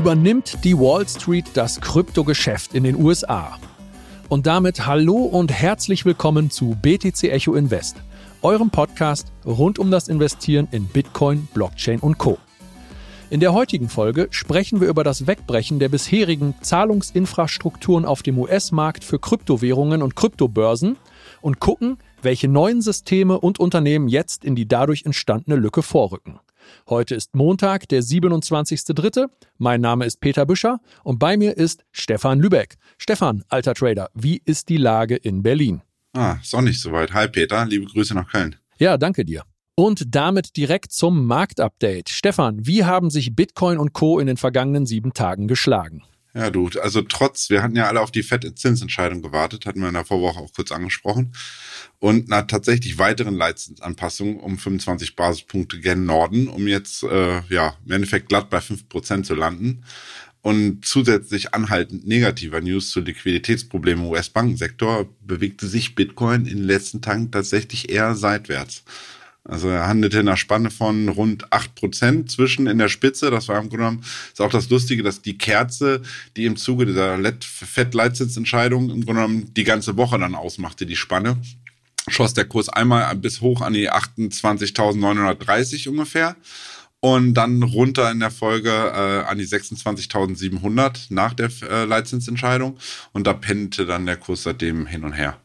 übernimmt die Wall Street das Kryptogeschäft in den USA. Und damit hallo und herzlich willkommen zu BTC Echo Invest, eurem Podcast rund um das Investieren in Bitcoin, Blockchain und Co. In der heutigen Folge sprechen wir über das Wegbrechen der bisherigen Zahlungsinfrastrukturen auf dem US-Markt für Kryptowährungen und Kryptobörsen und gucken, welche neuen Systeme und Unternehmen jetzt in die dadurch entstandene Lücke vorrücken. Heute ist Montag, der 27.3. Mein Name ist Peter Büscher und bei mir ist Stefan Lübeck. Stefan, alter Trader, wie ist die Lage in Berlin? Ah, sonnig soweit. Hi Peter, liebe Grüße nach Köln. Ja, danke dir. Und damit direkt zum Marktupdate. Stefan, wie haben sich Bitcoin und Co. in den vergangenen sieben Tagen geschlagen? Ja, du, also trotz, wir hatten ja alle auf die FED-Zinsentscheidung gewartet, hatten wir in der Vorwoche auch kurz angesprochen. Und nach tatsächlich weiteren Leitzinsanpassungen um 25 Basispunkte gen Norden, um jetzt äh, ja im Endeffekt glatt bei 5% zu landen. Und zusätzlich anhaltend negativer News zu Liquiditätsproblemen im US-Bankensektor bewegte sich Bitcoin in den letzten Tagen tatsächlich eher seitwärts. Also er handelte in einer Spanne von rund acht Prozent zwischen in der Spitze. Das war im Grunde genommen, ist auch das Lustige, dass die Kerze, die im Zuge dieser Fett-Leitzinsentscheidung im Grunde genommen die ganze Woche dann ausmachte, die Spanne, schoss der Kurs einmal bis hoch an die 28.930 ungefähr und dann runter in der Folge äh, an die 26.700 nach der äh, Leitzinsentscheidung und da pendelte dann der Kurs seitdem hin und her.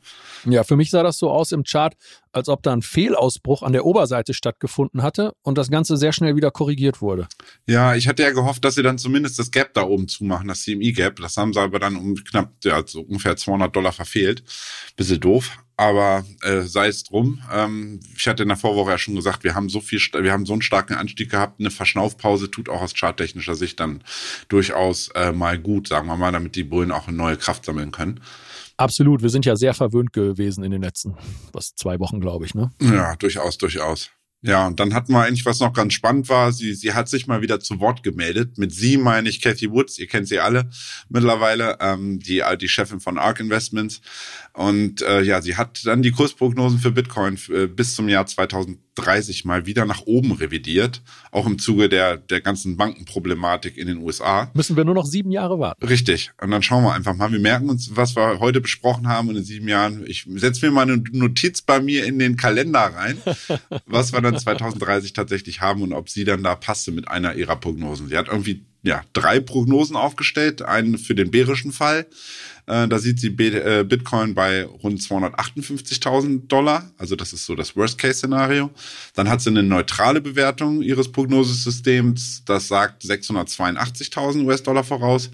Ja, für mich sah das so aus im Chart, als ob da ein Fehlausbruch an der Oberseite stattgefunden hatte und das Ganze sehr schnell wieder korrigiert wurde. Ja, ich hatte ja gehofft, dass sie dann zumindest das Gap da oben zumachen, das CME-Gap. Das haben sie aber dann um knapp, ja, so ungefähr 200 Dollar verfehlt. Bisschen doof, aber äh, sei es drum. Ähm, ich hatte in der Vorwoche ja schon gesagt, wir haben so viel, wir haben so einen starken Anstieg gehabt. Eine Verschnaufpause tut auch aus charttechnischer Sicht dann durchaus äh, mal gut, sagen wir mal, damit die Bullen auch eine neue Kraft sammeln können. Absolut, wir sind ja sehr verwöhnt gewesen in den letzten, was, zwei Wochen, glaube ich, ne? Ja, durchaus, durchaus. Ja, und dann hatten wir eigentlich, was noch ganz spannend war, sie, sie hat sich mal wieder zu Wort gemeldet. Mit sie meine ich Cathy Woods, ihr kennt sie alle mittlerweile, ähm, die, die Chefin von ARK Investments. Und äh, ja, sie hat dann die Kursprognosen für Bitcoin äh, bis zum Jahr 2030 mal wieder nach oben revidiert, auch im Zuge der, der ganzen Bankenproblematik in den USA. Müssen wir nur noch sieben Jahre warten. Richtig. Und dann schauen wir einfach mal. Wir merken uns, was wir heute besprochen haben und in sieben Jahren. Ich setze mir mal eine Notiz bei mir in den Kalender rein, was wir dann 2030 tatsächlich haben und ob sie dann da passte mit einer ihrer Prognosen. Sie hat irgendwie ja, drei Prognosen aufgestellt. Einen für den bärischen Fall. Äh, da sieht sie äh, Bitcoin bei rund 258.000 Dollar. Also das ist so das Worst-Case-Szenario. Dann hat sie eine neutrale Bewertung ihres Prognosesystems. Das sagt 682.000 US-Dollar voraus.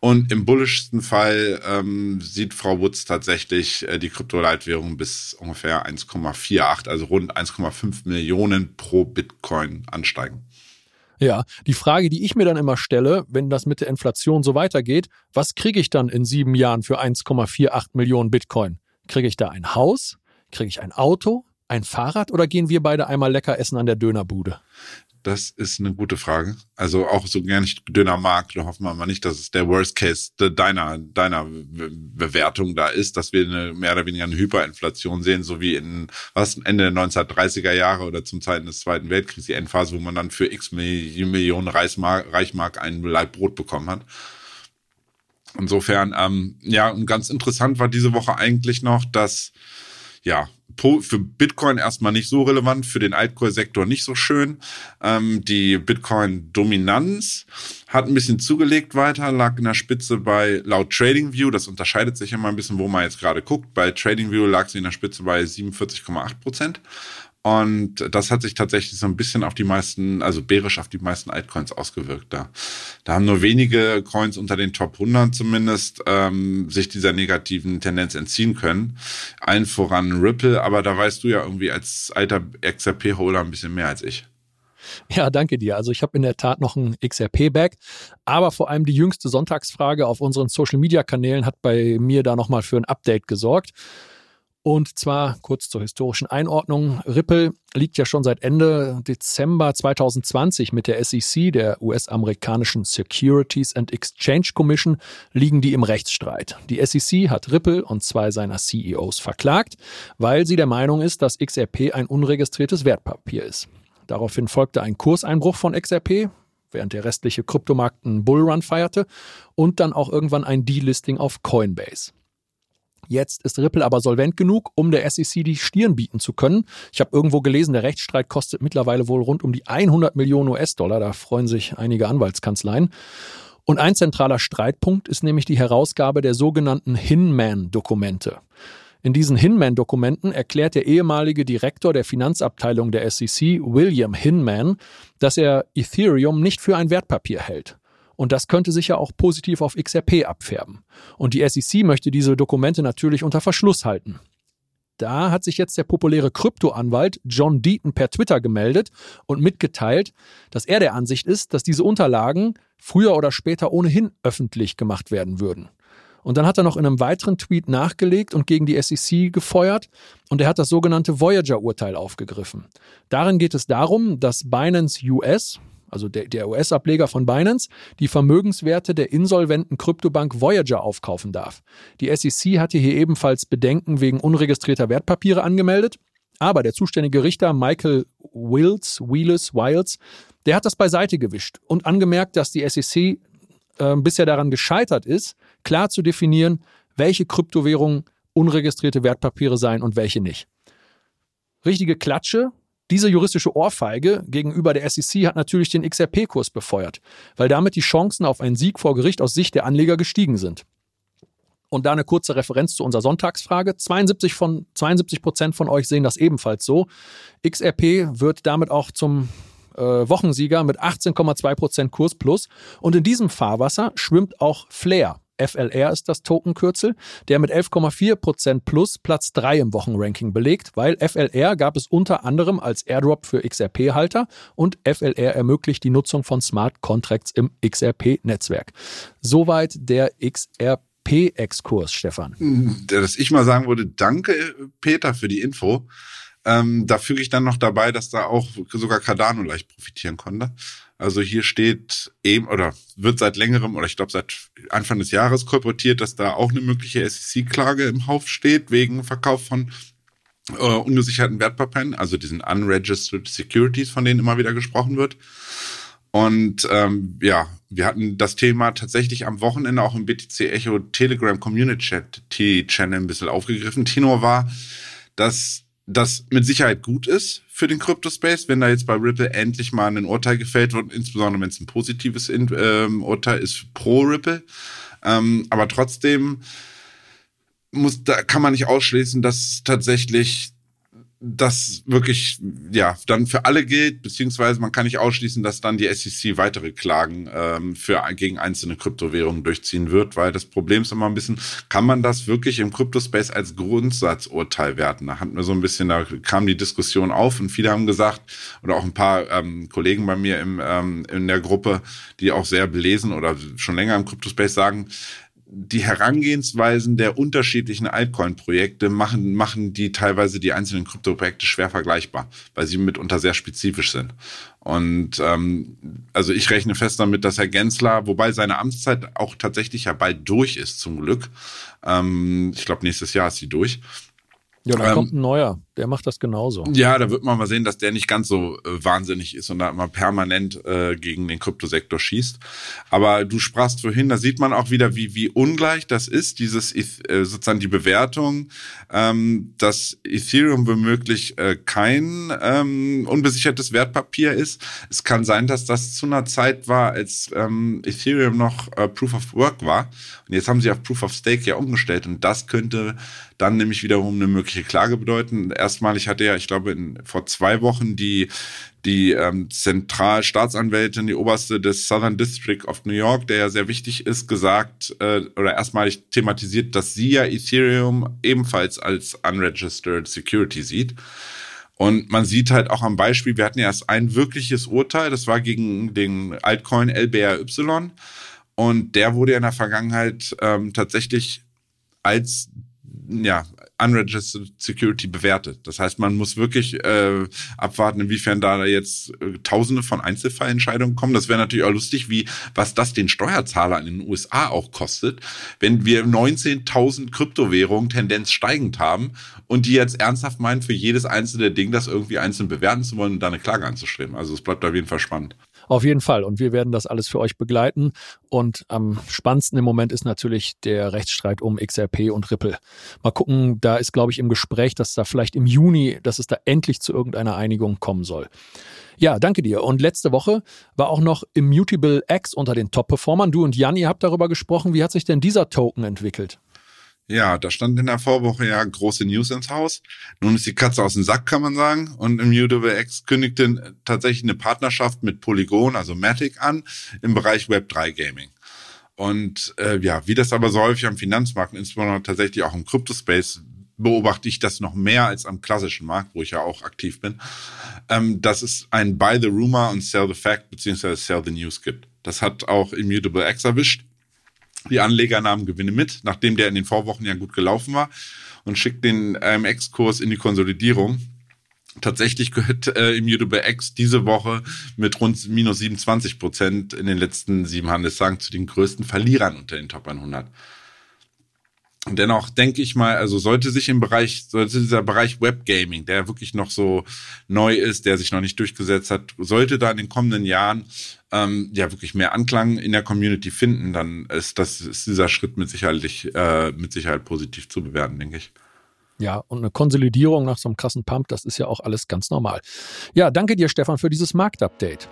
Und im bullischsten Fall ähm, sieht Frau Woods tatsächlich äh, die Kryptoleitwährung bis ungefähr 1,48, also rund 1,5 Millionen pro Bitcoin ansteigen. Ja, die Frage, die ich mir dann immer stelle, wenn das mit der Inflation so weitergeht, was kriege ich dann in sieben Jahren für 1,48 Millionen Bitcoin? Kriege ich da ein Haus? Kriege ich ein Auto? Ein Fahrrad oder gehen wir beide einmal lecker essen an der Dönerbude? Das ist eine gute Frage. Also auch so gern ich dünner mag, da hoffen wir mal nicht, dass es der Worst Case deiner, deiner Bewertung da ist, dass wir eine, mehr oder weniger eine Hyperinflation sehen, so wie in was Ende der 1930er Jahre oder zum Zeiten des Zweiten Weltkriegs, die Endphase, wo man dann für x Millionen Reichsmark, Reichmark einen Leib Brot bekommen hat. Insofern, ähm, ja, und ganz interessant war diese Woche eigentlich noch, dass ja, für Bitcoin erstmal nicht so relevant, für den Altcoin-Sektor nicht so schön. Ähm, die Bitcoin-Dominanz hat ein bisschen zugelegt weiter, lag in der Spitze bei laut TradingView, das unterscheidet sich immer ein bisschen, wo man jetzt gerade guckt. Bei TradingView lag sie in der Spitze bei 47,8 Prozent. Und das hat sich tatsächlich so ein bisschen auf die meisten, also bärisch auf die meisten Altcoins ausgewirkt. Da, da haben nur wenige Coins unter den Top 100 zumindest ähm, sich dieser negativen Tendenz entziehen können. Allen voran Ripple, aber da weißt du ja irgendwie als alter XRP-Holder ein bisschen mehr als ich. Ja, danke dir. Also ich habe in der Tat noch ein XRP-Bag, aber vor allem die jüngste Sonntagsfrage auf unseren Social-Media-Kanälen hat bei mir da nochmal für ein Update gesorgt. Und zwar kurz zur historischen Einordnung. Ripple liegt ja schon seit Ende Dezember 2020 mit der SEC, der US-amerikanischen Securities and Exchange Commission, liegen die im Rechtsstreit. Die SEC hat Ripple und zwei seiner CEOs verklagt, weil sie der Meinung ist, dass XRP ein unregistriertes Wertpapier ist. Daraufhin folgte ein Kurseinbruch von XRP, während der restliche Kryptomarkt einen Bullrun feierte und dann auch irgendwann ein Delisting auf Coinbase. Jetzt ist Ripple aber solvent genug, um der SEC die Stirn bieten zu können. Ich habe irgendwo gelesen, der Rechtsstreit kostet mittlerweile wohl rund um die 100 Millionen US-Dollar. Da freuen sich einige Anwaltskanzleien. Und ein zentraler Streitpunkt ist nämlich die Herausgabe der sogenannten Hinman-Dokumente. In diesen Hinman-Dokumenten erklärt der ehemalige Direktor der Finanzabteilung der SEC, William Hinman, dass er Ethereum nicht für ein Wertpapier hält. Und das könnte sich ja auch positiv auf XRP abfärben. Und die SEC möchte diese Dokumente natürlich unter Verschluss halten. Da hat sich jetzt der populäre Kryptoanwalt John Deaton per Twitter gemeldet und mitgeteilt, dass er der Ansicht ist, dass diese Unterlagen früher oder später ohnehin öffentlich gemacht werden würden. Und dann hat er noch in einem weiteren Tweet nachgelegt und gegen die SEC gefeuert und er hat das sogenannte Voyager-Urteil aufgegriffen. Darin geht es darum, dass Binance US, also der, der US-Ableger von Binance, die Vermögenswerte der insolventen Kryptobank Voyager aufkaufen darf. Die SEC hatte hier ebenfalls Bedenken wegen unregistrierter Wertpapiere angemeldet. Aber der zuständige Richter Michael Wills, Wheelis, Wiles, der hat das beiseite gewischt und angemerkt, dass die SEC äh, bisher daran gescheitert ist, klar zu definieren, welche Kryptowährungen unregistrierte Wertpapiere seien und welche nicht. Richtige Klatsche diese juristische Ohrfeige gegenüber der SEC hat natürlich den XRP-Kurs befeuert, weil damit die Chancen auf einen Sieg vor Gericht aus Sicht der Anleger gestiegen sind. Und da eine kurze Referenz zu unserer Sonntagsfrage. 72 von 72 Prozent von euch sehen das ebenfalls so. XRP wird damit auch zum äh, Wochensieger mit 18,2 Prozent Kurs plus. Und in diesem Fahrwasser schwimmt auch Flair. FLR ist das Tokenkürzel, der mit 11,4% plus Platz 3 im Wochenranking belegt, weil FLR gab es unter anderem als Airdrop für XRP-Halter und FLR ermöglicht die Nutzung von Smart Contracts im XRP-Netzwerk. Soweit der XRP-Exkurs, Stefan. Dass ich mal sagen würde, danke Peter für die Info. Ähm, da füge ich dann noch dabei, dass da auch sogar Cardano leicht profitieren konnte. Also hier steht eben oder wird seit längerem oder ich glaube seit Anfang des Jahres kolportiert, dass da auch eine mögliche SEC-Klage im Hauf steht wegen Verkauf von äh, ungesicherten Wertpapieren, also diesen unregistered Securities, von denen immer wieder gesprochen wird. Und ähm, ja, wir hatten das Thema tatsächlich am Wochenende auch im BTC Echo Telegram Community Channel ein bisschen aufgegriffen. Tino war, dass das mit Sicherheit gut ist für den Crypto-Space, wenn da jetzt bei Ripple endlich mal ein Urteil gefällt wird, insbesondere wenn es ein positives ähm, Urteil ist pro Ripple. Ähm, aber trotzdem muss, da kann man nicht ausschließen, dass tatsächlich das wirklich ja dann für alle gilt, beziehungsweise man kann nicht ausschließen, dass dann die SEC weitere Klagen ähm, für gegen einzelne Kryptowährungen durchziehen wird, weil das Problem ist immer ein bisschen, kann man das wirklich im Kryptospace als Grundsatzurteil werten? Da hatten wir so ein bisschen, da kam die Diskussion auf und viele haben gesagt, oder auch ein paar ähm, Kollegen bei mir im, ähm, in der Gruppe, die auch sehr belesen oder schon länger im Kryptospace sagen, die Herangehensweisen der unterschiedlichen Altcoin-Projekte machen, machen die teilweise die einzelnen Krypto-Projekte schwer vergleichbar, weil sie mitunter sehr spezifisch sind. Und ähm, also ich rechne fest damit, dass Herr Gensler, wobei seine Amtszeit auch tatsächlich ja bald durch ist, zum Glück. Ähm, ich glaube, nächstes Jahr ist sie durch ja, da ähm, kommt ein neuer, der macht das genauso. Ja, da wird man mal sehen, dass der nicht ganz so äh, wahnsinnig ist und da immer permanent äh, gegen den Kryptosektor schießt. Aber du sprachst vorhin, da sieht man auch wieder, wie, wie ungleich das ist, dieses äh, sozusagen die Bewertung, ähm, dass Ethereum womöglich äh, kein ähm, unbesichertes Wertpapier ist. Es kann sein, dass das zu einer Zeit war, als ähm, Ethereum noch äh, Proof of Work war. Und jetzt haben sie auf Proof of Stake ja umgestellt und das könnte dann nämlich wiederum eine mögliche Klage bedeuten. Erstmalig hatte ja, ich glaube, in, vor zwei Wochen die die ähm, Zentralstaatsanwältin, die oberste des Southern District of New York, der ja sehr wichtig ist, gesagt äh, oder erstmalig thematisiert, dass sie ja Ethereum ebenfalls als unregistered Security sieht. Und man sieht halt auch am Beispiel, wir hatten ja erst ein wirkliches Urteil, das war gegen den Altcoin LBRY. Und der wurde in der Vergangenheit ähm, tatsächlich als ja, unregistered Security bewertet. Das heißt, man muss wirklich äh, abwarten, inwiefern da jetzt äh, Tausende von Einzelfallentscheidungen kommen. Das wäre natürlich auch lustig, wie was das den Steuerzahler in den USA auch kostet, wenn wir 19.000 Kryptowährungen Tendenz steigend haben und die jetzt ernsthaft meinen, für jedes einzelne Ding das irgendwie einzeln bewerten zu wollen und da eine Klage anzustreben. Also es bleibt auf jeden Fall spannend. Auf jeden Fall. Und wir werden das alles für euch begleiten. Und am spannendsten im Moment ist natürlich der Rechtsstreit um XRP und Ripple. Mal gucken, da ist, glaube ich, im Gespräch, dass da vielleicht im Juni, dass es da endlich zu irgendeiner Einigung kommen soll. Ja, danke dir. Und letzte Woche war auch noch Immutable X unter den Top-Performern. Du und Jan, ihr habt darüber gesprochen. Wie hat sich denn dieser Token entwickelt? Ja, da stand in der Vorwoche ja große News ins Haus. Nun ist die Katze aus dem Sack, kann man sagen. Und Immutable X kündigte tatsächlich eine Partnerschaft mit Polygon, also Matic, an im Bereich Web3 Gaming. Und äh, ja, wie das aber so häufig am Finanzmarkt, insbesondere tatsächlich auch im Crypto-Space, beobachte ich das noch mehr als am klassischen Markt, wo ich ja auch aktiv bin, ähm, dass es ein Buy the Rumor und Sell the Fact beziehungsweise Sell the News gibt. Das hat auch Immutable X erwischt. Die Anleger nahmen Gewinne mit, nachdem der in den Vorwochen ja gut gelaufen war und schickt den AMX-Kurs in die Konsolidierung. Tatsächlich gehört äh, Immutable X diese Woche mit rund minus 27 Prozent in den letzten sieben Handelstagen zu den größten Verlierern unter den Top 100. Dennoch denke ich mal, also sollte sich im Bereich, sollte dieser Bereich Webgaming, der wirklich noch so neu ist, der sich noch nicht durchgesetzt hat, sollte da in den kommenden Jahren ähm, ja wirklich mehr Anklang in der Community finden, dann ist das ist dieser Schritt mit Sicherheit äh, mit Sicherheit positiv zu bewerten, denke ich. Ja, und eine Konsolidierung nach so einem krassen Pump, das ist ja auch alles ganz normal. Ja, danke dir, Stefan, für dieses Marktupdate.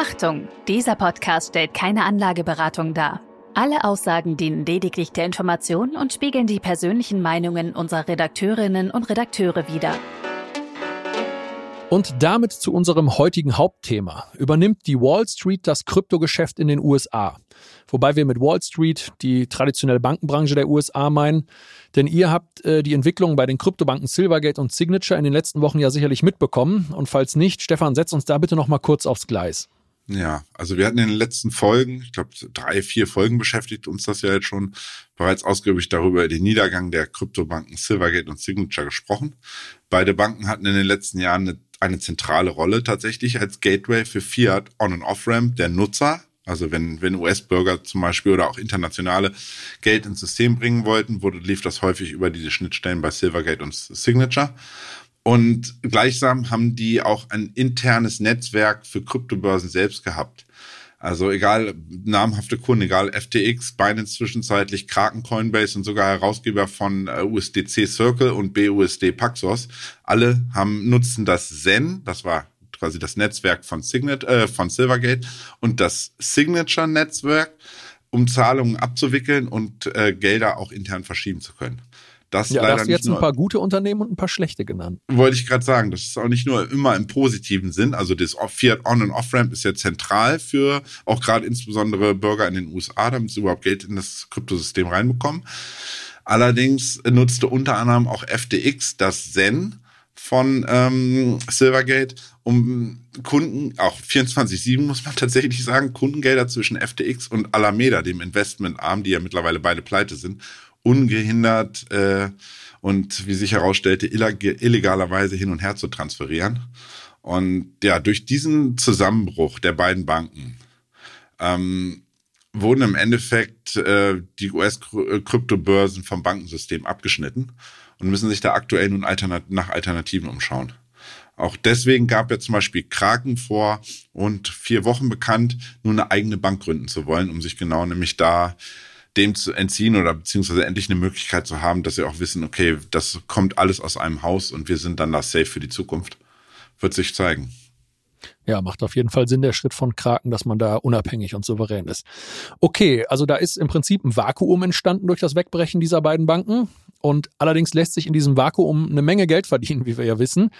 Achtung, dieser Podcast stellt keine Anlageberatung dar. Alle Aussagen dienen lediglich der Information und spiegeln die persönlichen Meinungen unserer Redakteurinnen und Redakteure wider. Und damit zu unserem heutigen Hauptthema. Übernimmt die Wall Street das Kryptogeschäft in den USA? Wobei wir mit Wall Street die traditionelle Bankenbranche der USA meinen. Denn ihr habt äh, die Entwicklung bei den Kryptobanken Silvergate und Signature in den letzten Wochen ja sicherlich mitbekommen. Und falls nicht, Stefan, setz uns da bitte noch mal kurz aufs Gleis. Ja, also wir hatten in den letzten Folgen, ich glaube drei, vier Folgen beschäftigt uns das ja jetzt schon, bereits ausgiebig darüber den Niedergang der Kryptobanken Silvergate und Signature gesprochen. Beide Banken hatten in den letzten Jahren eine, eine zentrale Rolle tatsächlich als Gateway für Fiat On- und Off-Ramp der Nutzer. Also wenn, wenn US-Bürger zum Beispiel oder auch internationale Geld ins System bringen wollten, wurde, lief das häufig über diese Schnittstellen bei Silvergate und Signature. Und gleichsam haben die auch ein internes Netzwerk für Kryptobörsen selbst gehabt. Also egal, namhafte Kunden, egal FTX, Binance zwischenzeitlich, Kraken, Coinbase und sogar Herausgeber von äh, USDC Circle und BUSD Paxos, alle haben nutzen das Zen, das war quasi das Netzwerk von Signet, äh, von Silvergate und das Signature Netzwerk, um Zahlungen abzuwickeln und äh, Gelder auch intern verschieben zu können. Das ja, leider hast du jetzt nur, ein paar gute Unternehmen und ein paar schlechte genannt. Wollte ich gerade sagen, das ist auch nicht nur immer im positiven Sinn. Also das Fiat On- und Off-Ramp ist ja zentral für auch gerade insbesondere Bürger in den USA, damit sie überhaupt Geld in das Kryptosystem reinbekommen. Allerdings nutzte unter anderem auch FTX das Zen von ähm, Silvergate, um Kunden, auch 24-7 muss man tatsächlich sagen, Kundengelder zwischen FTX und Alameda, dem Investmentarm, die ja mittlerweile beide pleite sind, ungehindert äh, und wie sich herausstellte, illegalerweise hin und her zu transferieren. Und ja, durch diesen Zusammenbruch der beiden Banken ähm, wurden im Endeffekt äh, die US-Kryptobörsen vom Bankensystem abgeschnitten und müssen sich da aktuell nun alternat nach Alternativen umschauen. Auch deswegen gab ja zum Beispiel Kraken vor und vier Wochen bekannt, nun eine eigene Bank gründen zu wollen, um sich genau nämlich da dem zu entziehen oder beziehungsweise endlich eine Möglichkeit zu haben, dass sie auch wissen, okay, das kommt alles aus einem Haus und wir sind dann da safe für die Zukunft. Wird sich zeigen. Ja, macht auf jeden Fall Sinn, der Schritt von Kraken, dass man da unabhängig und souverän ist. Okay, also da ist im Prinzip ein Vakuum entstanden durch das Wegbrechen dieser beiden Banken. Und allerdings lässt sich in diesem Vakuum eine Menge Geld verdienen, wie wir ja wissen.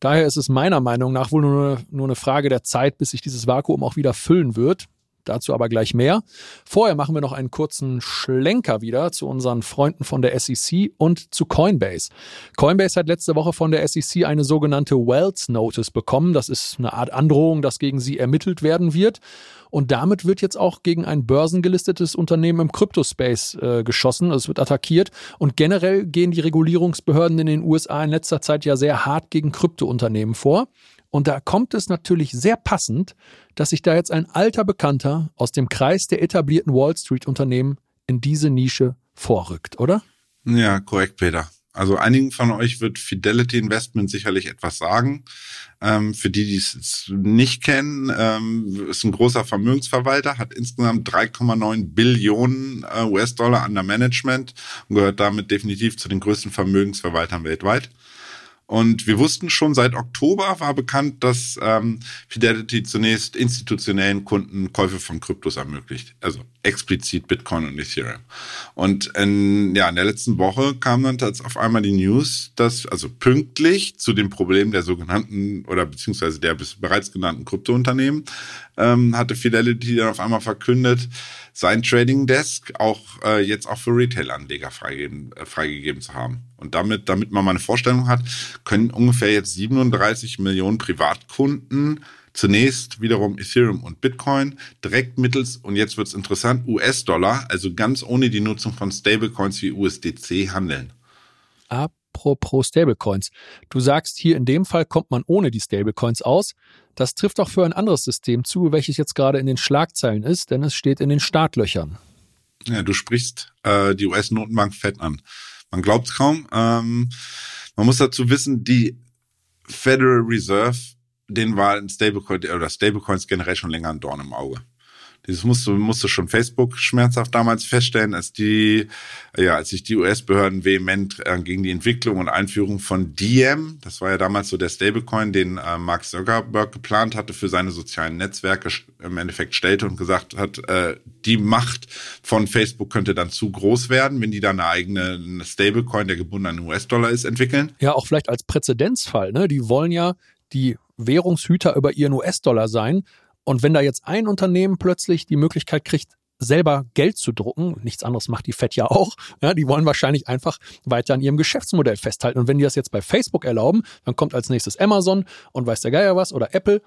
Daher ist es meiner Meinung nach wohl nur, nur eine Frage der Zeit, bis sich dieses Vakuum auch wieder füllen wird. Dazu aber gleich mehr. Vorher machen wir noch einen kurzen Schlenker wieder zu unseren Freunden von der SEC und zu Coinbase. Coinbase hat letzte Woche von der SEC eine sogenannte Wells Notice bekommen. Das ist eine Art Androhung, dass gegen sie ermittelt werden wird. Und damit wird jetzt auch gegen ein börsengelistetes Unternehmen im Kryptospace äh, geschossen. Also es wird attackiert. Und generell gehen die Regulierungsbehörden in den USA in letzter Zeit ja sehr hart gegen Kryptounternehmen vor. Und da kommt es natürlich sehr passend, dass sich da jetzt ein alter Bekannter aus dem Kreis der etablierten Wall Street Unternehmen in diese Nische vorrückt, oder? Ja, korrekt, Peter. Also einigen von euch wird Fidelity Investment sicherlich etwas sagen. Ähm, für die, die es nicht kennen, ähm, ist ein großer Vermögensverwalter, hat insgesamt 3,9 Billionen äh, US-Dollar under Management und gehört damit definitiv zu den größten Vermögensverwaltern weltweit. Und wir wussten schon seit Oktober war bekannt, dass ähm, Fidelity zunächst institutionellen Kunden Käufe von Kryptos ermöglicht. Also explizit Bitcoin und Ethereum. Und in, ja, in der letzten Woche kam dann auf einmal die News, dass also pünktlich zu dem Problem der sogenannten oder beziehungsweise der bereits genannten Kryptounternehmen ähm, hatte Fidelity dann auf einmal verkündet, sein Trading Desk auch äh, jetzt auch für Retail-Anleger freigegeben, äh, freigegeben zu haben. Und damit, damit man mal eine Vorstellung hat, können ungefähr jetzt 37 Millionen Privatkunden zunächst wiederum Ethereum und Bitcoin direkt mittels, und jetzt wird's interessant, US-Dollar, also ganz ohne die Nutzung von Stablecoins wie USDC handeln. Apropos Stablecoins. Du sagst, hier in dem Fall kommt man ohne die Stablecoins aus. Das trifft auch für ein anderes System zu, welches jetzt gerade in den Schlagzeilen ist, denn es steht in den Startlöchern. Ja, du sprichst äh, die US-Notenbank Fed an. Man glaubt es kaum. Ähm, man muss dazu wissen, die Federal Reserve, den war ein Stablecoin oder Stablecoins generell schon länger ein Dorn im Auge. Das musste, musste schon Facebook schmerzhaft damals feststellen, als die, ja, als sich die US-Behörden vehement äh, gegen die Entwicklung und Einführung von Diem, das war ja damals so der Stablecoin, den äh, Mark Zuckerberg geplant hatte für seine sozialen Netzwerke, im Endeffekt stellte und gesagt hat, äh, die Macht von Facebook könnte dann zu groß werden, wenn die dann eine eigene Stablecoin, der gebunden an US-Dollar ist, entwickeln. Ja, auch vielleicht als Präzedenzfall, ne? Die wollen ja die Währungshüter über ihren US-Dollar sein und wenn da jetzt ein Unternehmen plötzlich die Möglichkeit kriegt, selber Geld zu drucken, nichts anderes macht die Fed ja auch, ja, die wollen wahrscheinlich einfach weiter an ihrem Geschäftsmodell festhalten. Und wenn die das jetzt bei Facebook erlauben, dann kommt als nächstes Amazon und weiß der Geier was oder Apple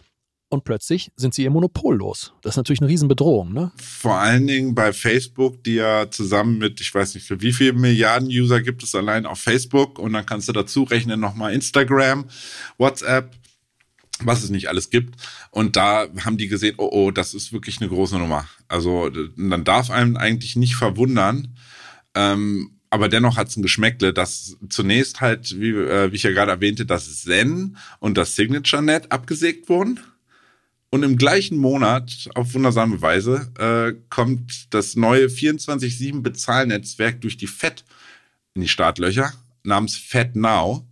und plötzlich sind sie ihr Monopol los. Das ist natürlich eine Riesenbedrohung, ne? Vor allen Dingen bei Facebook, die ja zusammen mit, ich weiß nicht, für wie viele Milliarden User gibt es allein auf Facebook und dann kannst du dazu rechnen nochmal Instagram, WhatsApp, was es nicht alles gibt. Und da haben die gesehen, oh, oh, das ist wirklich eine große Nummer. Also dann darf einem eigentlich nicht verwundern, ähm, aber dennoch hat es ein Geschmäckle, dass zunächst halt, wie, äh, wie ich ja gerade erwähnte, das Zen und das SignatureNet abgesägt wurden. Und im gleichen Monat, auf wundersame Weise, äh, kommt das neue 24-7-Bezahlnetzwerk durch die FED in die Startlöcher namens FedNow,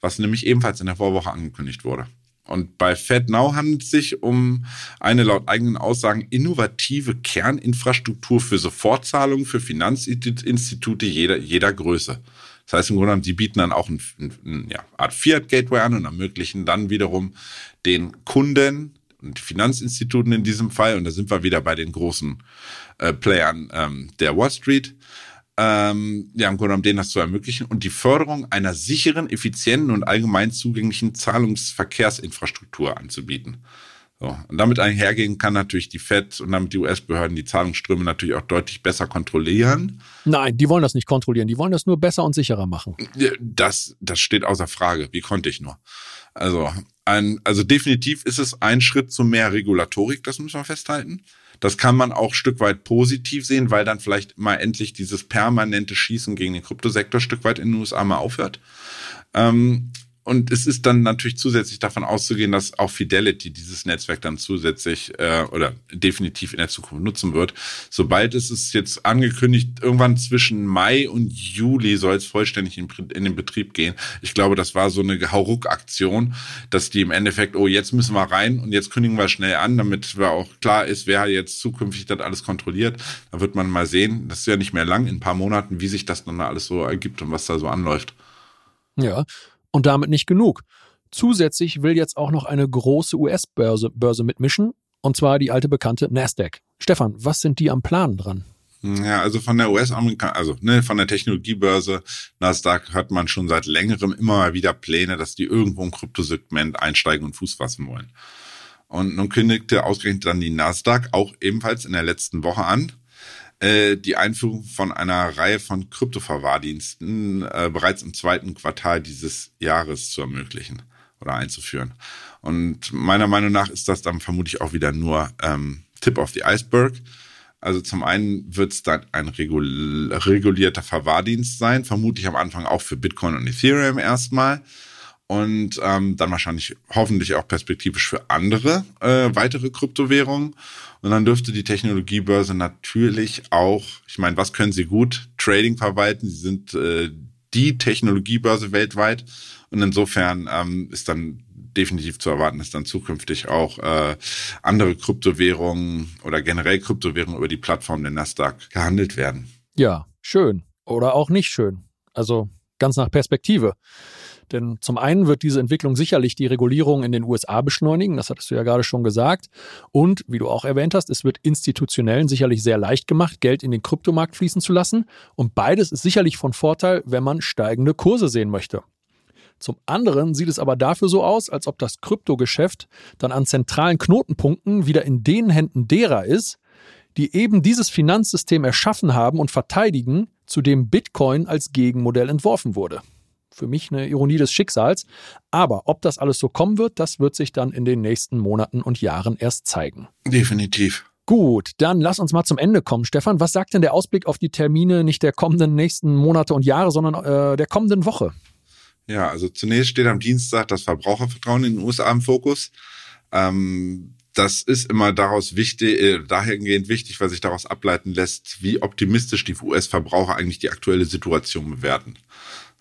was nämlich ebenfalls in der Vorwoche angekündigt wurde. Und bei FedNow handelt es sich um eine laut eigenen Aussagen innovative Kerninfrastruktur für Sofortzahlungen für Finanzinstitute jeder, jeder Größe. Das heißt im Grunde genommen, die bieten dann auch eine ein, ja, Art Fiat-Gateway an und ermöglichen dann wiederum den Kunden und Finanzinstituten in diesem Fall, und da sind wir wieder bei den großen äh, Playern ähm, der Wall Street, ähm, ja, im Grunde genommen denen das zu ermöglichen und die Förderung einer sicheren, effizienten und allgemein zugänglichen Zahlungsverkehrsinfrastruktur anzubieten. So. Und damit einhergehen kann natürlich die FED und damit die US-Behörden die Zahlungsströme natürlich auch deutlich besser kontrollieren. Nein, die wollen das nicht kontrollieren, die wollen das nur besser und sicherer machen. Das, das steht außer Frage. Wie konnte ich nur? Also, ein, also definitiv ist es ein Schritt zu mehr Regulatorik, das müssen wir festhalten. Das kann man auch Stück weit positiv sehen, weil dann vielleicht mal endlich dieses permanente Schießen gegen den Kryptosektor Stück weit in den USA mal aufhört. Ähm, und es ist dann natürlich zusätzlich davon auszugehen, dass auch Fidelity dieses Netzwerk dann zusätzlich äh, oder definitiv in der Zukunft nutzen wird. Sobald es ist jetzt angekündigt, irgendwann zwischen Mai und Juli soll es vollständig in, in den Betrieb gehen. Ich glaube, das war so eine Hauruck-Aktion, dass die im Endeffekt, oh, jetzt müssen wir rein und jetzt kündigen wir schnell an, damit wir auch klar ist, wer jetzt zukünftig das alles kontrolliert. Da wird man mal sehen, das ist ja nicht mehr lang, in ein paar Monaten, wie sich das dann alles so ergibt und was da so anläuft. Ja, und damit nicht genug. Zusätzlich will jetzt auch noch eine große US-Börse Börse mitmischen, und zwar die alte bekannte Nasdaq. Stefan, was sind die am Plan dran? Ja, also von der US-Amerikan, also ne, von der Technologiebörse Nasdaq hat man schon seit längerem immer mal wieder Pläne, dass die irgendwo im Kryptosegment einsteigen und Fuß fassen wollen. Und nun kündigte ausgerechnet dann die Nasdaq auch ebenfalls in der letzten Woche an, äh, die Einführung von einer Reihe von Kryptoverwahrdiensten äh, bereits im zweiten Quartal dieses Jahres zu ermöglichen oder einzuführen. Und meiner Meinung nach ist das dann vermutlich auch wieder nur ähm, Tip of the Iceberg. Also zum einen wird es dann ein regulierter Verwahrdienst sein, vermutlich am Anfang auch für Bitcoin und Ethereum erstmal und ähm, dann wahrscheinlich hoffentlich auch perspektivisch für andere äh, weitere Kryptowährungen. Und dann dürfte die Technologiebörse natürlich auch, ich meine, was können sie gut? Trading verwalten. Sie sind äh, die Technologiebörse weltweit. Und insofern ähm, ist dann definitiv zu erwarten, dass dann zukünftig auch äh, andere Kryptowährungen oder generell Kryptowährungen über die Plattform der Nasdaq gehandelt werden. Ja, schön. Oder auch nicht schön. Also ganz nach Perspektive. Denn zum einen wird diese Entwicklung sicherlich die Regulierung in den USA beschleunigen, das hattest du ja gerade schon gesagt. Und wie du auch erwähnt hast, es wird institutionellen sicherlich sehr leicht gemacht, Geld in den Kryptomarkt fließen zu lassen. Und beides ist sicherlich von Vorteil, wenn man steigende Kurse sehen möchte. Zum anderen sieht es aber dafür so aus, als ob das Kryptogeschäft dann an zentralen Knotenpunkten wieder in den Händen derer ist, die eben dieses Finanzsystem erschaffen haben und verteidigen, zu dem Bitcoin als Gegenmodell entworfen wurde für mich eine Ironie des Schicksals. Aber ob das alles so kommen wird, das wird sich dann in den nächsten Monaten und Jahren erst zeigen. Definitiv. Gut, dann lass uns mal zum Ende kommen. Stefan, was sagt denn der Ausblick auf die Termine nicht der kommenden nächsten Monate und Jahre, sondern äh, der kommenden Woche? Ja, also zunächst steht am Dienstag das Verbrauchervertrauen in den USA im Fokus. Ähm, das ist immer daraus wichtig, äh, dahergehend wichtig, weil sich daraus ableiten lässt, wie optimistisch die US-Verbraucher eigentlich die aktuelle Situation bewerten.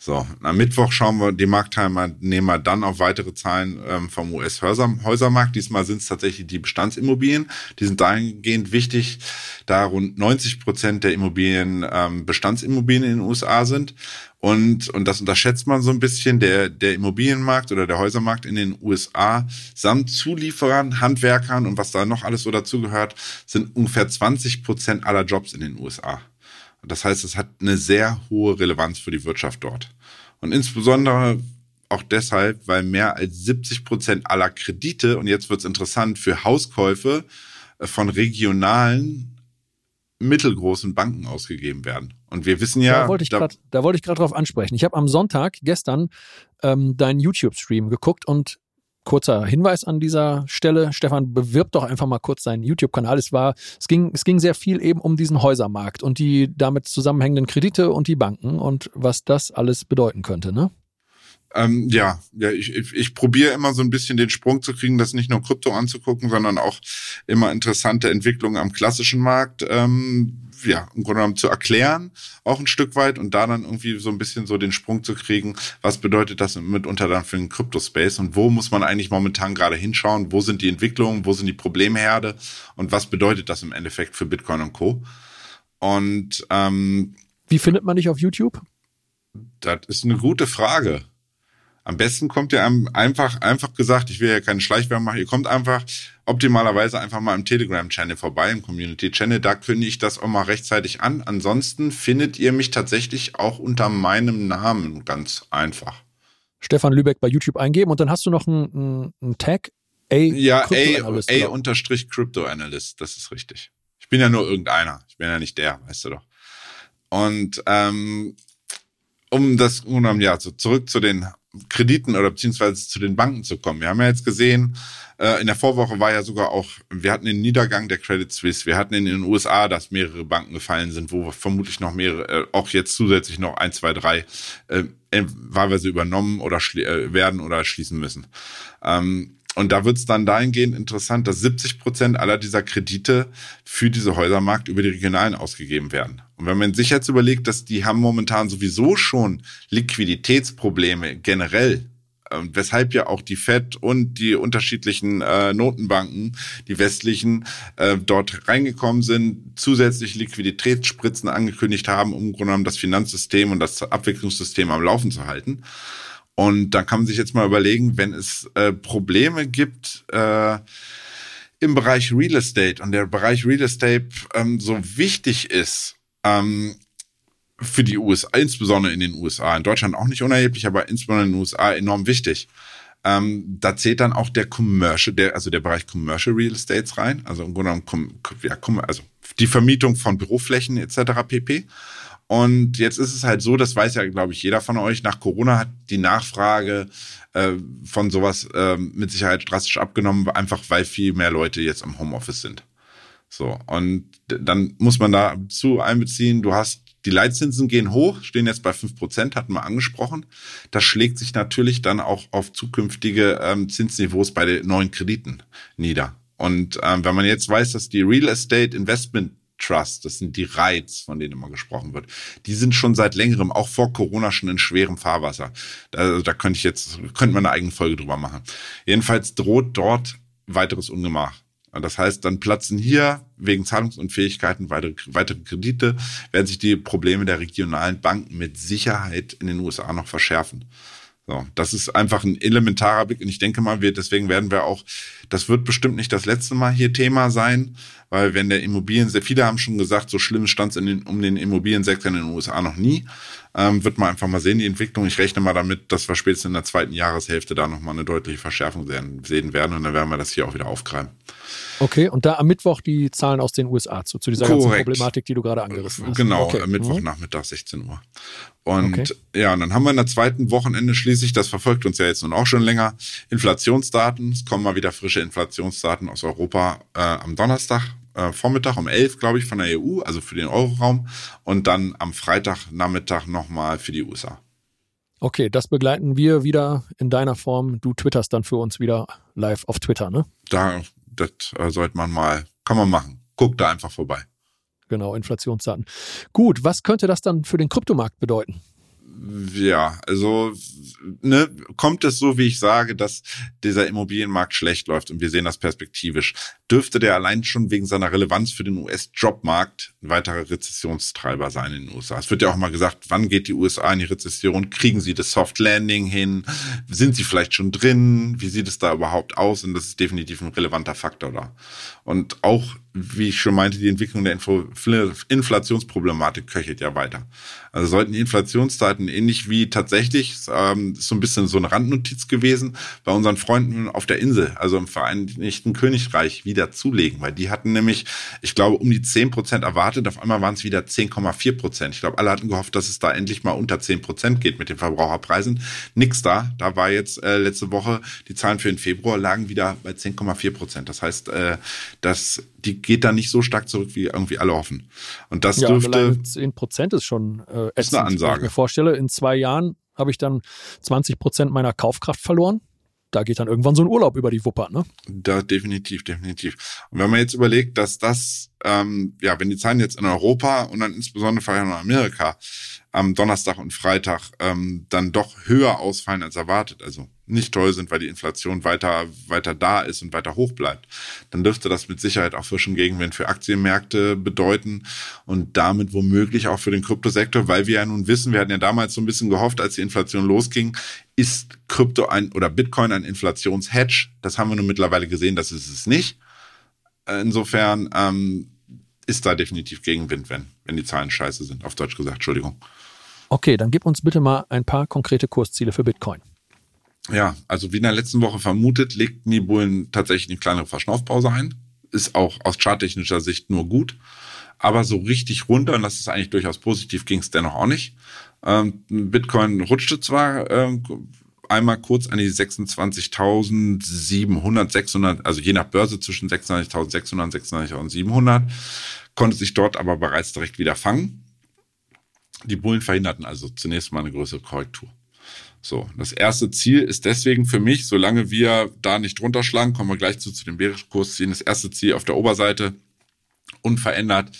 So, am Mittwoch schauen wir die Marktteilnehmer dann auf weitere Zahlen ähm, vom US-Häusermarkt. Diesmal sind es tatsächlich die Bestandsimmobilien. Die sind dahingehend wichtig, da rund 90 Prozent der Immobilien ähm, Bestandsimmobilien in den USA sind. Und, und das unterschätzt man so ein bisschen, der, der Immobilienmarkt oder der Häusermarkt in den USA samt Zulieferern, Handwerkern und was da noch alles so dazugehört, sind ungefähr 20 Prozent aller Jobs in den USA. Das heißt, es hat eine sehr hohe Relevanz für die Wirtschaft dort. Und insbesondere auch deshalb, weil mehr als 70 Prozent aller Kredite, und jetzt wird es interessant, für Hauskäufe äh, von regionalen, mittelgroßen Banken ausgegeben werden. Und wir wissen ja. Da wollte ich gerade drauf ansprechen. Ich habe am Sonntag gestern ähm, deinen YouTube-Stream geguckt und kurzer Hinweis an dieser Stelle. Stefan, bewirb doch einfach mal kurz seinen YouTube-Kanal. Es war, es ging, es ging sehr viel eben um diesen Häusermarkt und die damit zusammenhängenden Kredite und die Banken und was das alles bedeuten könnte, ne? Ähm, ja, ja, ich, ich, ich probiere immer so ein bisschen den Sprung zu kriegen, das nicht nur Krypto anzugucken, sondern auch immer interessante Entwicklungen am klassischen Markt ähm, ja, im Grunde genommen zu erklären, auch ein Stück weit und da dann irgendwie so ein bisschen so den Sprung zu kriegen, was bedeutet das mitunter dann für den Crypto-Space und wo muss man eigentlich momentan gerade hinschauen, wo sind die Entwicklungen, wo sind die Problemherde und was bedeutet das im Endeffekt für Bitcoin und Co. Und ähm, wie findet man dich auf YouTube? Das ist eine gute Frage. Am besten kommt ihr einfach, einfach gesagt, ich will ja keine Schleichwerbung machen, ihr kommt einfach optimalerweise einfach mal im Telegram-Channel vorbei, im Community-Channel, da kündige ich das auch mal rechtzeitig an. Ansonsten findet ihr mich tatsächlich auch unter meinem Namen ganz einfach. Stefan Lübeck bei YouTube eingeben und dann hast du noch einen, einen Tag, A, ja, A, A unterstrich Crypto Analyst, das ist richtig. Ich bin ja nur irgendeiner, ich bin ja nicht der, weißt du doch. Und ähm, um das, ja, so zurück zu den Krediten oder beziehungsweise zu den Banken zu kommen. Wir haben ja jetzt gesehen, äh, in der Vorwoche war ja sogar auch, wir hatten den Niedergang der Credit Suisse, wir hatten in den USA, dass mehrere Banken gefallen sind, wo vermutlich noch mehrere, äh, auch jetzt zusätzlich noch ein, zwei, drei, äh, wahlweise übernommen oder äh, werden oder schließen müssen. Ähm, und da wird es dann dahingehend interessant, dass 70 Prozent aller dieser Kredite für diese Häusermarkt über die Regionalen ausgegeben werden. Und wenn man sich jetzt überlegt, dass die haben momentan sowieso schon Liquiditätsprobleme generell, und weshalb ja auch die Fed und die unterschiedlichen äh, Notenbanken, die westlichen, äh, dort reingekommen sind, zusätzlich Liquiditätsspritzen angekündigt haben, um Grunde genommen das Finanzsystem und das Abwicklungssystem am Laufen zu halten. Und dann kann man sich jetzt mal überlegen, wenn es äh, Probleme gibt äh, im Bereich Real Estate und der Bereich Real Estate ähm, so wichtig ist ähm, für die USA, insbesondere in den USA, in Deutschland auch nicht unerheblich, aber insbesondere in den USA enorm wichtig. Ähm, da zählt dann auch der Commercial, der, also der Bereich Commercial Real Estates rein, also im Grunde genommen, ja, also die Vermietung von Büroflächen etc. pp. Und jetzt ist es halt so, das weiß ja, glaube ich, jeder von euch, nach Corona hat die Nachfrage äh, von sowas äh, mit Sicherheit drastisch abgenommen, einfach weil viel mehr Leute jetzt im Homeoffice sind. So, und dann muss man dazu einbeziehen, du hast die Leitzinsen gehen hoch, stehen jetzt bei fünf Prozent, hatten wir angesprochen. Das schlägt sich natürlich dann auch auf zukünftige ähm, Zinsniveaus bei den neuen Krediten nieder. Und ähm, wenn man jetzt weiß, dass die Real Estate Investment Trust, das sind die REITs, von denen immer gesprochen wird, die sind schon seit längerem, auch vor Corona, schon in schwerem Fahrwasser. Da, da könnte ich jetzt, könnte man eine eigene Folge drüber machen. Jedenfalls droht dort weiteres Ungemach. Das heißt, dann platzen hier wegen Zahlungsunfähigkeiten weitere, weitere Kredite, werden sich die Probleme der regionalen Banken mit Sicherheit in den USA noch verschärfen. So, das ist einfach ein elementarer Blick und ich denke mal, wir, deswegen werden wir auch, das wird bestimmt nicht das letzte Mal hier Thema sein, weil wenn der Immobilien, viele haben schon gesagt, so schlimm stand es um den Immobiliensektor in den USA noch nie. Ähm, wird man einfach mal sehen, die Entwicklung. Ich rechne mal damit, dass wir spätestens in der zweiten Jahreshälfte da nochmal eine deutliche Verschärfung sehen werden und dann werden wir das hier auch wieder aufgreifen. Okay, und da am Mittwoch die Zahlen aus den USA zu, zu dieser Korrekt. ganzen Problematik, die du gerade angerissen hast. Genau, okay. Mittwochnachmittag mhm. 16 Uhr. Und okay. ja, und dann haben wir in der zweiten Wochenende schließlich, das verfolgt uns ja jetzt nun auch schon länger, Inflationsdaten. Es kommen mal wieder frische Inflationsdaten aus Europa äh, am Donnerstag äh, Vormittag um 11, glaube ich, von der EU, also für den Euroraum. Und dann am Freitagnachmittag nochmal für die USA. Okay, das begleiten wir wieder in deiner Form. Du twitterst dann für uns wieder live auf Twitter, ne? Da, das äh, sollte man mal, kann man machen. Guck da einfach vorbei. Genau, Inflationsdaten. Gut, was könnte das dann für den Kryptomarkt bedeuten? Ja, also ne, kommt es so, wie ich sage, dass dieser Immobilienmarkt schlecht läuft und wir sehen das perspektivisch, dürfte der allein schon wegen seiner Relevanz für den US-Jobmarkt ein weiterer Rezessionstreiber sein in den USA. Es wird ja auch mal gesagt, wann geht die USA in die Rezession? Kriegen sie das Soft Landing hin? Sind sie vielleicht schon drin? Wie sieht es da überhaupt aus? Und das ist definitiv ein relevanter Faktor da. Und auch wie ich schon meinte, die Entwicklung der Inflationsproblematik köchelt ja weiter. Also sollten die Inflationsdaten ähnlich wie tatsächlich, ähm, ist so ein bisschen so eine Randnotiz gewesen, bei unseren Freunden auf der Insel, also im Vereinigten Königreich, wieder zulegen, weil die hatten nämlich, ich glaube, um die 10 Prozent erwartet, auf einmal waren es wieder 10,4 Prozent. Ich glaube, alle hatten gehofft, dass es da endlich mal unter 10 Prozent geht mit den Verbraucherpreisen. Nix da. Da war jetzt äh, letzte Woche, die Zahlen für den Februar lagen wieder bei 10,4 Prozent. Das heißt, äh, dass die geht da nicht so stark zurück, wie irgendwie alle hoffen. Und das ja, dürfte. 10 Prozent ist schon äh, ätzend, ist eine Ansage. ich mir vorstelle, in zwei Jahren habe ich dann 20 Prozent meiner Kaufkraft verloren. Da geht dann irgendwann so ein Urlaub über die Wupper, ne? Da definitiv, definitiv. Und wenn man jetzt überlegt, dass das, ähm, ja, wenn die Zahlen jetzt in Europa und dann insbesondere vielleicht in Amerika am Donnerstag und Freitag ähm, dann doch höher ausfallen als erwartet, also nicht toll sind, weil die Inflation weiter, weiter da ist und weiter hoch bleibt, dann dürfte das mit Sicherheit auch frischen Gegenwind für Aktienmärkte bedeuten und damit womöglich auch für den Kryptosektor, weil wir ja nun wissen, wir hatten ja damals so ein bisschen gehofft, als die Inflation losging, ist Krypto ein oder Bitcoin ein Inflationshedge? Das haben wir nun mittlerweile gesehen, das ist es nicht. Insofern ähm, ist da definitiv Gegenwind, wenn, wenn die Zahlen scheiße sind, auf Deutsch gesagt, Entschuldigung. Okay, dann gib uns bitte mal ein paar konkrete Kursziele für Bitcoin. Ja, also wie in der letzten Woche vermutet, legten die Bullen tatsächlich eine kleinere Verschnaufpause ein. Ist auch aus charttechnischer Sicht nur gut. Aber so richtig runter, und das ist eigentlich durchaus positiv, ging es dennoch auch nicht. Ähm, Bitcoin rutschte zwar ähm, einmal kurz an die 26.700, 600, also je nach Börse zwischen 26.600 und 26.700, konnte sich dort aber bereits direkt wieder fangen. Die Bullen verhinderten also zunächst mal eine größere Korrektur. So, das erste Ziel ist deswegen für mich, solange wir da nicht drunter schlagen, kommen wir gleich zu, zu dem Bärischkurs ziehen. Das erste Ziel auf der Oberseite unverändert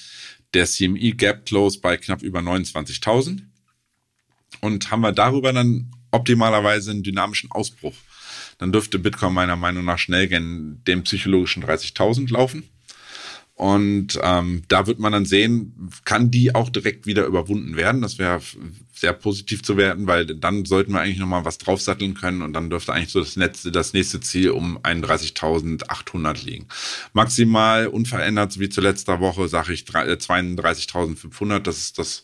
der CME Gap Close bei knapp über 29.000. Und haben wir darüber dann optimalerweise einen dynamischen Ausbruch. Dann dürfte Bitcoin meiner Meinung nach schnell gen dem psychologischen 30.000 laufen. Und ähm, da wird man dann sehen, kann die auch direkt wieder überwunden werden. Das wäre sehr positiv zu werten, weil dann sollten wir eigentlich nochmal was draufsatteln können und dann dürfte eigentlich so das, letzte, das nächste Ziel um 31.800 liegen. Maximal unverändert wie zu letzter Woche sage ich 32.500. Das ist das,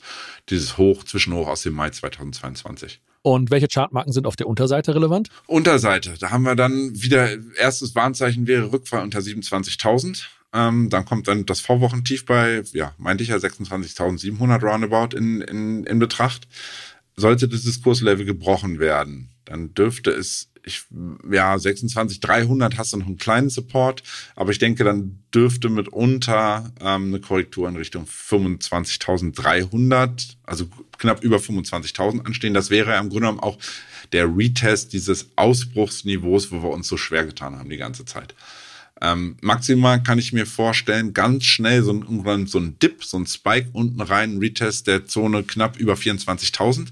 dieses Hoch, Zwischenhoch aus dem Mai 2022. Und welche Chartmarken sind auf der Unterseite relevant? Unterseite, da haben wir dann wieder, erstes Warnzeichen wäre Rückfall unter 27.000. Ähm, dann kommt dann das Vorwochentief bei, ja, meinte ich ja, 26.700 roundabout in, in, in Betracht. sollte dieses Kurslevel gebrochen werden, dann dürfte es ich, ja, 26, 300 hast du noch einen kleinen Support, aber ich denke, dann dürfte mitunter ähm, eine Korrektur in Richtung 25.300, also knapp über 25.000 anstehen. Das wäre ja im Grunde genommen auch der Retest dieses Ausbruchsniveaus, wo wir uns so schwer getan haben die ganze Zeit. Ähm, maximal kann ich mir vorstellen, ganz schnell so ein, so ein Dip, so ein Spike unten rein, Retest der Zone knapp über 24.000,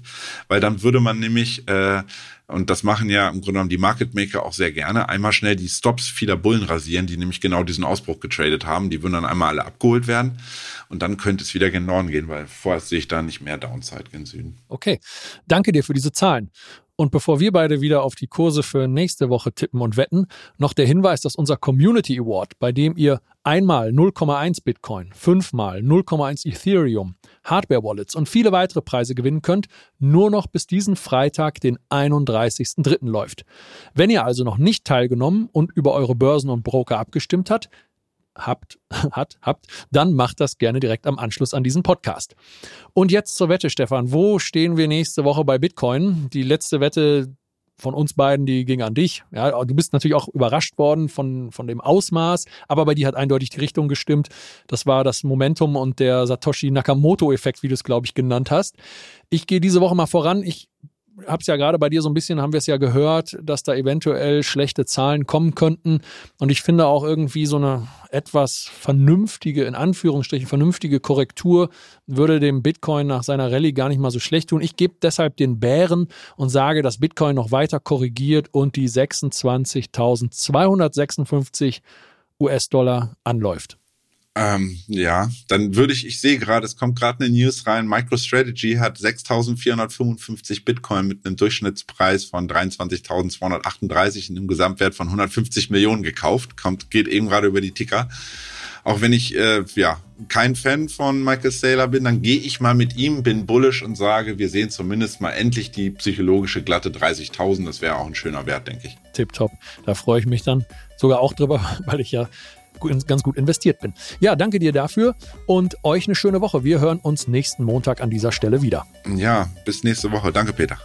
weil dann würde man nämlich, äh, und das machen ja im Grunde genommen die Market Maker auch sehr gerne, einmal schnell die Stops vieler Bullen rasieren, die nämlich genau diesen Ausbruch getradet haben. Die würden dann einmal alle abgeholt werden und dann könnte es wieder gen Norden gehen, weil vorher sehe ich da nicht mehr Downside gen Süden. Okay, danke dir für diese Zahlen. Und bevor wir beide wieder auf die Kurse für nächste Woche tippen und wetten, noch der Hinweis, dass unser Community Award, bei dem ihr einmal 0,1 Bitcoin, fünfmal 0,1 Ethereum, Hardware-Wallets und viele weitere Preise gewinnen könnt, nur noch bis diesen Freitag, den 31.03. läuft. Wenn ihr also noch nicht teilgenommen und über eure Börsen und Broker abgestimmt habt, habt, hat, habt, dann macht das gerne direkt am Anschluss an diesen Podcast. Und jetzt zur Wette, Stefan. Wo stehen wir nächste Woche bei Bitcoin? Die letzte Wette von uns beiden, die ging an dich. Ja, du bist natürlich auch überrascht worden von, von dem Ausmaß, aber bei dir hat eindeutig die Richtung gestimmt. Das war das Momentum und der Satoshi Nakamoto-Effekt, wie du es, glaube ich, genannt hast. Ich gehe diese Woche mal voran. Ich habe es ja gerade bei dir so ein bisschen, haben wir es ja gehört, dass da eventuell schlechte Zahlen kommen könnten. Und ich finde auch irgendwie so eine etwas vernünftige, in Anführungsstrichen vernünftige Korrektur würde dem Bitcoin nach seiner Rallye gar nicht mal so schlecht tun. Ich gebe deshalb den Bären und sage, dass Bitcoin noch weiter korrigiert und die 26.256 US-Dollar anläuft. Ähm, ja, dann würde ich, ich sehe gerade, es kommt gerade eine News rein, MicroStrategy hat 6.455 Bitcoin mit einem Durchschnittspreis von 23.238 in einem Gesamtwert von 150 Millionen gekauft. Kommt, geht eben gerade über die Ticker. Auch wenn ich äh, ja kein Fan von Michael Saylor bin, dann gehe ich mal mit ihm, bin bullish und sage, wir sehen zumindest mal endlich die psychologische glatte 30.000. Das wäre auch ein schöner Wert, denke ich. Tipptopp. Da freue ich mich dann sogar auch drüber, weil ich ja ganz gut investiert bin. Ja, danke dir dafür und euch eine schöne Woche. Wir hören uns nächsten Montag an dieser Stelle wieder. Ja, bis nächste Woche. Danke, Peter.